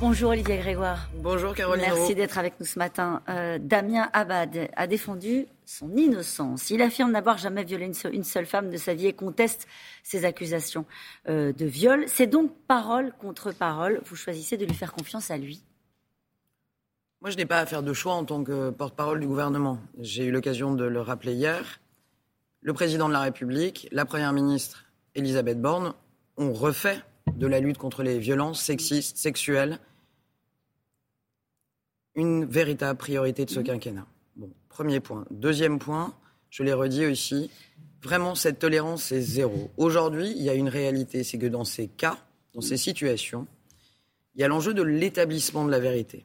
Bonjour Olivier Grégoire. Bonjour Caroline. Merci d'être avec nous ce matin. Euh, Damien Abad a défendu son innocence. Il affirme n'avoir jamais violé une, seule femme de sa vie et conteste ses accusations euh, de viol. C'est donc parole contre parole. Vous choisissez de lui faire confiance à lui Moi, je n'ai pas à faire de choix en tant que porte-parole du gouvernement. J'ai eu l'occasion de le rappeler hier. Le président de la République, la première ministre Elisabeth Borne ont refait de la lutte contre les violences sexistes, sexuelles, une véritable priorité de ce mmh. quinquennat. Bon, premier point. Deuxième point, je l'ai redit aussi, vraiment cette tolérance est zéro. Aujourd'hui, il y a une réalité, c'est que dans ces cas, dans ces situations, il y a l'enjeu de l'établissement de la vérité.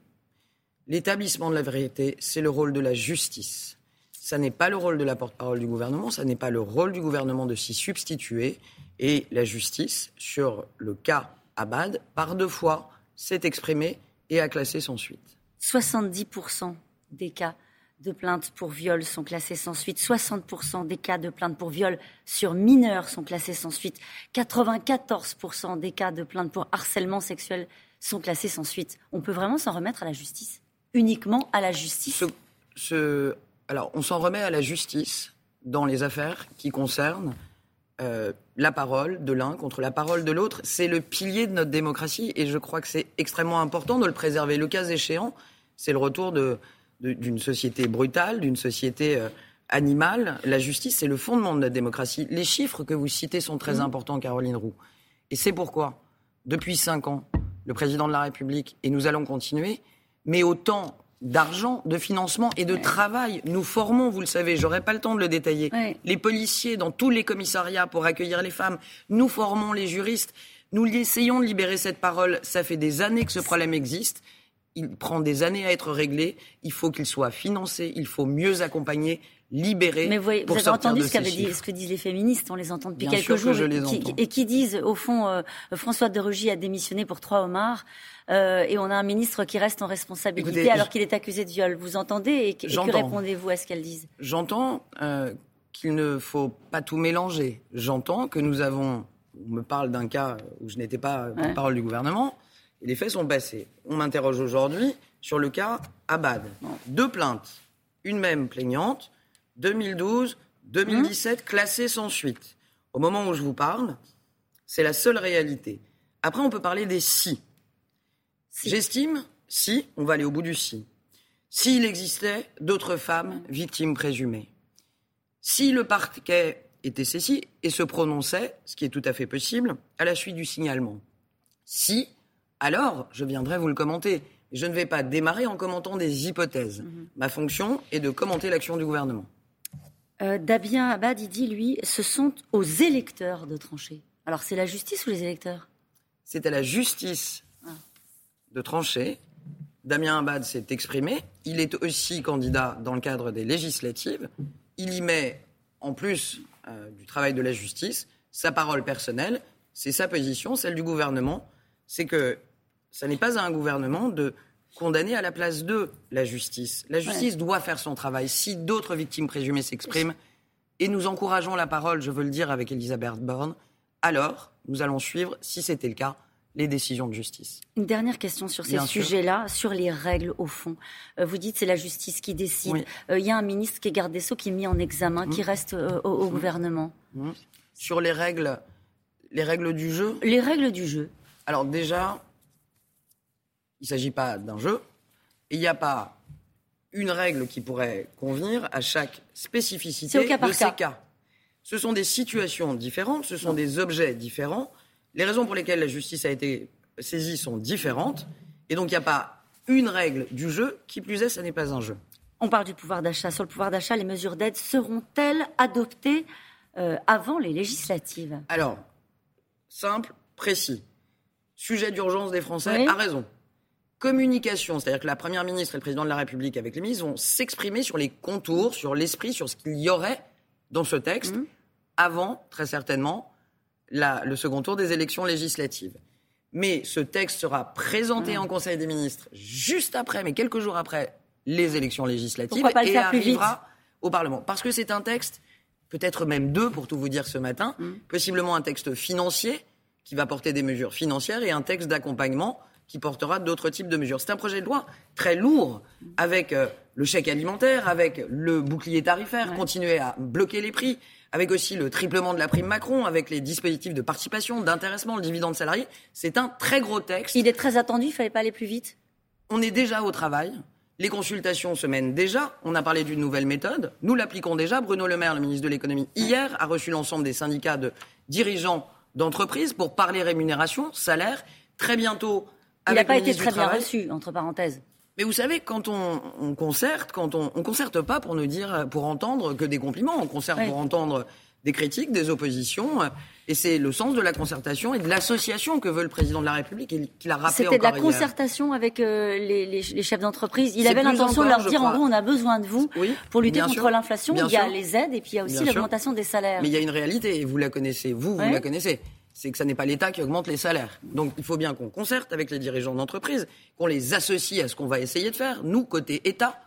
L'établissement de la vérité, c'est le rôle de la justice. Ça n'est pas le rôle de la porte-parole du gouvernement, ça n'est pas le rôle du gouvernement de s'y substituer. Et la justice, sur le cas Abad, par deux fois, s'est exprimée et a classé sans suite. 70% des cas de plaintes pour viol sont classés sans suite. 60% des cas de plaintes pour viol sur mineurs sont classés sans suite. 94% des cas de plaintes pour harcèlement sexuel sont classés sans suite. On peut vraiment s'en remettre à la justice? Uniquement à la justice? Alors, on s'en remet à la justice dans les affaires qui concernent euh, la parole de l'un contre la parole de l'autre. C'est le pilier de notre démocratie et je crois que c'est extrêmement important de le préserver. Le cas échéant, c'est le retour d'une société brutale, d'une société euh, animale. La justice, c'est le fondement de notre démocratie. Les chiffres que vous citez sont très mmh. importants, Caroline Roux. Et c'est pourquoi, depuis cinq ans, le président de la République, et nous allons continuer, met autant d'argent, de financement et de travail. Nous formons, vous le savez, j'aurai pas le temps de le détailler, les policiers dans tous les commissariats pour accueillir les femmes. Nous formons les juristes. Nous essayons de libérer cette parole. Ça fait des années que ce problème existe il prend des années à être réglé. Il faut qu'il soit financé. Il faut mieux accompagner, libérer. Mais vous, avez entendu ce, dit, ce, que disent les féministes. On les entend depuis quelques jours. et, qui, disent, au fond, euh, François de Rugy a démissionné pour trois homards. Euh, et on a un ministre qui reste en responsabilité alors qu'il est accusé de viol. Vous entendez et, que répondez-vous à ce qu'elles disent? J'entends euh, qu'il ne faut pas tout mélanger. J'entends que nous avons. On me parle d'un cas où je n'étais pas en parole du gouvernement et les faits sont passés. On m'interroge aujourd'hui sur le cas Abad. Deux plaintes, une même plaignante, 2012, 2017, mmh. classées sans suite. Au moment où je vous parle, c'est la seule réalité. Après, on peut parler des si. J'estime, si, on va aller au bout du si. S'il existait d'autres femmes victimes présumées. Si le parquet était saisi et se prononçait, ce qui est tout à fait possible, à la suite du signalement. Si alors je viendrai vous le commenter. Je ne vais pas démarrer en commentant des hypothèses. Mhm. Ma fonction est de commenter l'action du gouvernement. Euh, Dabien Abad, il dit, lui, ce sont aux électeurs de trancher. Alors c'est la justice ou les électeurs? C'est à la justice ah. de trancher. Damien Abad s'est exprimé. Il est aussi candidat dans le cadre des législatives. Il y met, en plus euh, du travail de la justice, sa parole personnelle. C'est sa position, celle du gouvernement. C'est que ce n'est pas à un gouvernement de condamner à la place de la justice. La justice doit faire son travail. Si d'autres victimes présumées s'expriment, et nous encourageons la parole, je veux le dire avec Elisabeth Borne, alors nous allons suivre, si c'était le cas, les décisions de justice. Une dernière question sur ces sujets-là, sur les règles au fond. Euh, vous dites c'est la justice qui décide. Euh, il y a un ministre qui est garde des Sceaux qui est mis en examen, qui mmh. reste euh, au, mmh. gouvernement. Mmh. Sur les règles, les règles du jeu? Les règles du jeu. Alors déjà, il ne s'agit pas d'un jeu. Il n'y a pas une règle qui pourrait convenir à chaque spécificité de ces cas. Ce sont des situations différentes, ce sont des objets différents. Les raisons pour lesquelles la justice a été saisie sont différentes. Et donc il n'y a pas une règle du jeu. Qui plus est, ce n'est pas un jeu. On parle du pouvoir d'achat. Sur le pouvoir d'achat, les mesures d'aide seront-elles adoptées euh, avant les législatives? Alors, simple, précis. Sujet d'urgence des Français, a raison communication, c'est-à-dire que la Première ministre et le Président de la République avec les ministres vont s'exprimer sur les contours, sur l'esprit, sur ce qu'il y aurait dans ce texte mmh. avant, très certainement, le second tour des élections législatives. Mais ce texte sera présenté mmh. en Conseil des ministres juste après, mais quelques jours après les élections législatives et arrivera au Parlement. Parce que c'est un texte, peut-être même deux pour tout vous dire ce matin, mmh. possiblement un texte financier qui va porter des mesures financières et un texte d'accompagnement qui portera d'autres types de mesures. C'est un projet de loi très lourd, avec euh, le chèque alimentaire, avec le bouclier tarifaire, continuer à bloquer les prix, avec aussi le triplement de la prime Macron, avec les dispositifs de participation, d'intéressement, le dividende salarié. C'est un très gros texte. Il est très attendu, il ne fallait pas aller plus vite On est déjà au travail. Les consultations se mènent déjà. On a parlé d'une nouvelle méthode. Nous l'appliquons déjà. Bruno Le Maire, le ministre de l'économie, hier a reçu l'ensemble des syndicats de dirigeants d'entreprises pour parler rémunération, salaire. Très bientôt, il n'a pas été très bien reçu, entre parenthèses. Mais vous savez, quand on, concerte, quand on, on concerte pas pour nous dire, pour entendre que des compliments, on concerte pour entendre des critiques, des oppositions. Et c'est le sens de la concertation et de l'association que veut le président de la République et qu'il a rappelé C'était de la concertation avec euh, les, chefs d'entreprise. Il avait l'intention de leur dire, en gros, on a besoin de vous pour lutter contre l'inflation. Il y a les aides et puis il y a aussi l'augmentation des salaires. Mais il y a une réalité, et vous la connaissez, vous, vous la connaissez c'est que ce n'est pas l'État qui augmente les salaires. Donc il faut bien qu'on concerte avec les dirigeants d'entreprise, qu'on les associe à ce qu'on va essayer de faire, nous, côté État,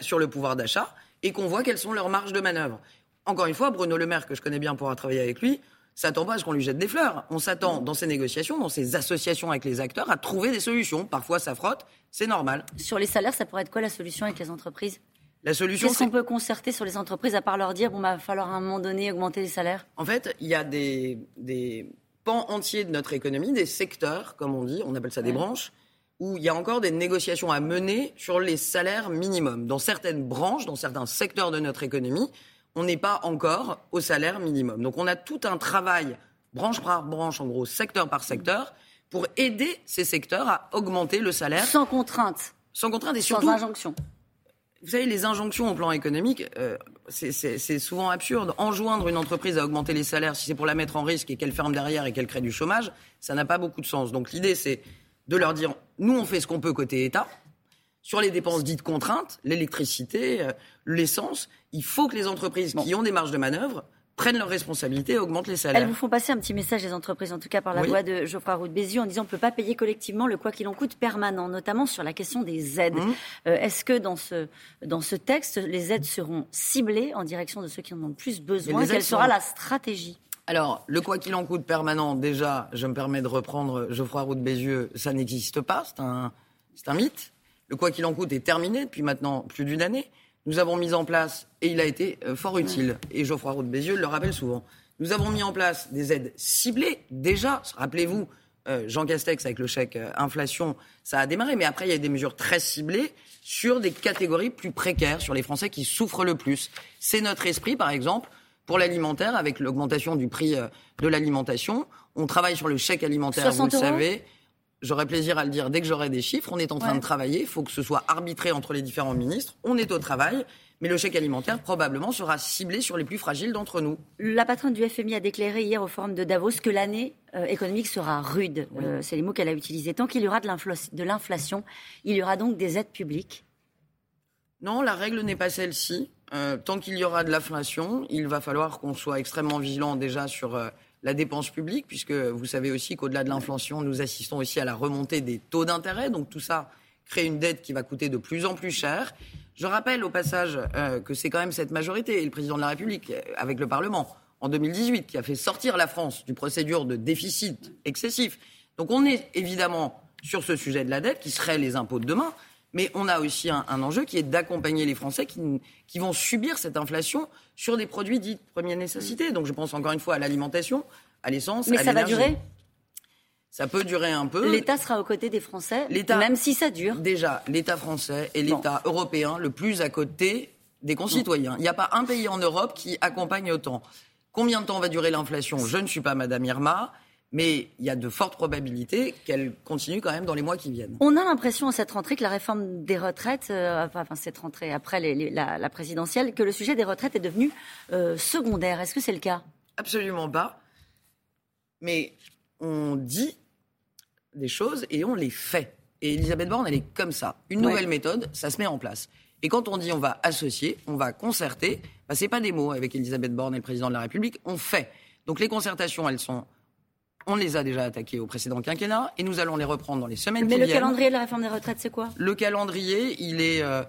sur le pouvoir d'achat, et qu'on voit quelles sont leurs marges de manœuvre. Encore une fois, Bruno Le Maire, que je connais bien pour travailler avec lui, s'attend pas à ce qu'on lui jette des fleurs. On s'attend dans ces négociations, dans ces associations avec les acteurs, à trouver des solutions. Parfois, ça frotte, c'est normal. Sur les salaires, ça pourrait être quoi la solution avec les entreprises? La solution, Qu'est-ce qu'on peut concerter sur les entreprises à part leur dire bon, bah, va falloir à un moment donné augmenter les salaires? En fait, il y a des, des pans entiers de notre économie, des secteurs, comme on dit, on appelle ça des branches, où il y a encore des négociations à mener sur les salaires minimums. Dans certaines branches, dans certains secteurs de notre économie, on n'est pas encore au salaire minimum. Donc on a tout un travail, branche par branche, en gros, secteur par secteur, pour aider ces secteurs à augmenter le salaire. Sans contrainte. Sans contrainte et surtout. Sans injonction. Vous savez, les injonctions au plan économique, euh, c'est souvent absurde. Enjoindre une entreprise à augmenter les salaires, si c'est pour la mettre en risque et qu'elle ferme derrière et qu'elle crée du chômage, ça n'a pas beaucoup de sens. Donc l'idée, c'est de leur dire, nous, on fait ce qu'on peut côté État. Sur les dépenses dites contraintes, l'électricité, euh, l'essence, il faut que les entreprises qui ont des marges de manœuvre prennent leurs responsabilités et augmentent les salaires. Elles vous font passer un petit message, les entreprises, en tout cas par la voix de Geoffroy Roux de Bézieux, en disant qu'on ne peut pas payer collectivement le quoi qu'il en coûte permanent, notamment sur la question des aides. Mmh. Euh, est-ce que dans ce, dans ce texte, les aides seront ciblées en direction de ceux qui en ont le plus besoin? Quelle sera la stratégie? Alors, le quoi qu'il en coûte permanent, déjà, je me permets de reprendre Geoffroy Roux de Bézieux, ça n'existe pas, c'est un, c'est un mythe. Le quoi qu'il en coûte est terminé depuis maintenant plus d'une année nous avons mis en place, et il a été euh, fort utile, et Geoffroy Roux de Bézieux le rappelle souvent, nous avons mis en place des aides ciblées, déjà, rappelez-vous, euh, Jean Castex avec le chèque euh, inflation, ça a démarré, mais après il y a des mesures très ciblées sur des catégories plus précaires, sur les Français qui souffrent le plus. C'est notre esprit, par exemple, pour l'alimentaire, avec l'augmentation du prix de l'alimentation. On travaille sur le chèque alimentaire, vous le savez. J'aurai plaisir à le dire dès que j'aurai des chiffres. On est en train de travailler. Il faut que ce soit arbitré entre les différents ministres. On est au travail. Mais le chèque alimentaire, probablement, sera ciblé sur les plus fragiles d'entre nous. La patronne du FMI a déclaré hier au Forum de Davos que l'année euh, économique sera rude. Euh, c'est les mots qu'elle a utilisés. Tant qu'il y aura de l'inflation, il y aura donc des aides publiques Non, la règle n'est pas celle-ci. Euh, tant qu'il y aura de l'inflation, il va falloir qu'on soit extrêmement vigilant déjà sur la dépense publique, puisque vous savez aussi qu'au-delà de l'inflation, nous assistons aussi à la remontée des taux d'intérêt. Donc tout ça crée une dette qui va coûter de plus en plus cher. Je rappelle au passage euh, que c'est quand même cette majorité, et le président de la République, euh, avec le Parlement, en 2018, qui a fait sortir la France du procédure de déficit excessif. Donc on est évidemment sur ce sujet de la dette, qui serait les impôts de demain, mais on a aussi un, enjeu qui est d'accompagner les Français qui, qui, vont subir cette inflation sur des produits dits de première nécessité. Donc je pense encore une fois à l'alimentation, à l'essence, à l'énergie. Mais ça va durer? Ça peut durer un peu. L'État sera aux côtés des Français, même si ça dure. Déjà, l'État français est l'État européen le plus à côté des concitoyens. Il n'y a pas un pays en Europe qui accompagne autant. Combien de temps va durer l'inflation? Je ne suis pas Madame Irma mais il y a de fortes probabilités qu'elle continue quand même dans les mois qui viennent. On a l'impression à cette rentrée que la réforme des retraites, euh, enfin cette rentrée après la, présidentielle, que le sujet des retraites est devenu euh, secondaire. Est-ce que c'est le cas? Absolument pas. Mais on dit des choses et on les fait. Et Elisabeth Borne, elle est comme ça. Une nouvelle méthode, ça se met en place. Et quand on dit on va associer, on va concerter, bah, ce n'est pas des mots avec Elisabeth Borne et le président de la République, on fait. Donc les concertations, elles sont on les a déjà attaqués au précédent quinquennat et nous allons les reprendre dans les semaines qui viennent. Mais le calendrier de la réforme des retraites, c'est quoi? Le calendrier, il est euh,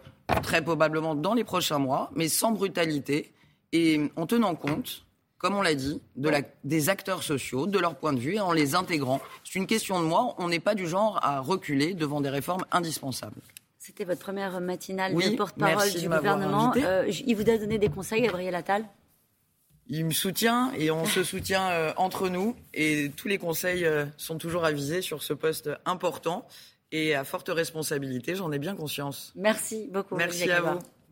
très probablement dans les prochains mois, mais sans brutalité et en tenant compte comme on l'a dit, de la, des acteurs sociaux, de leur point de vue, et en les intégrant. C'est une question de moi. On n'est pas du genre à reculer devant des réformes indispensables. C'était votre première matinale de porte-parole du gouvernement. Euh, il vous a donné des conseils, Gabriel Attal? Il me soutient et on se soutient euh, entre nous. Et tous les conseils euh, sont toujours avisés sur ce poste important et à forte responsabilité. J'en ai bien conscience. Merci beaucoup. Merci à vous.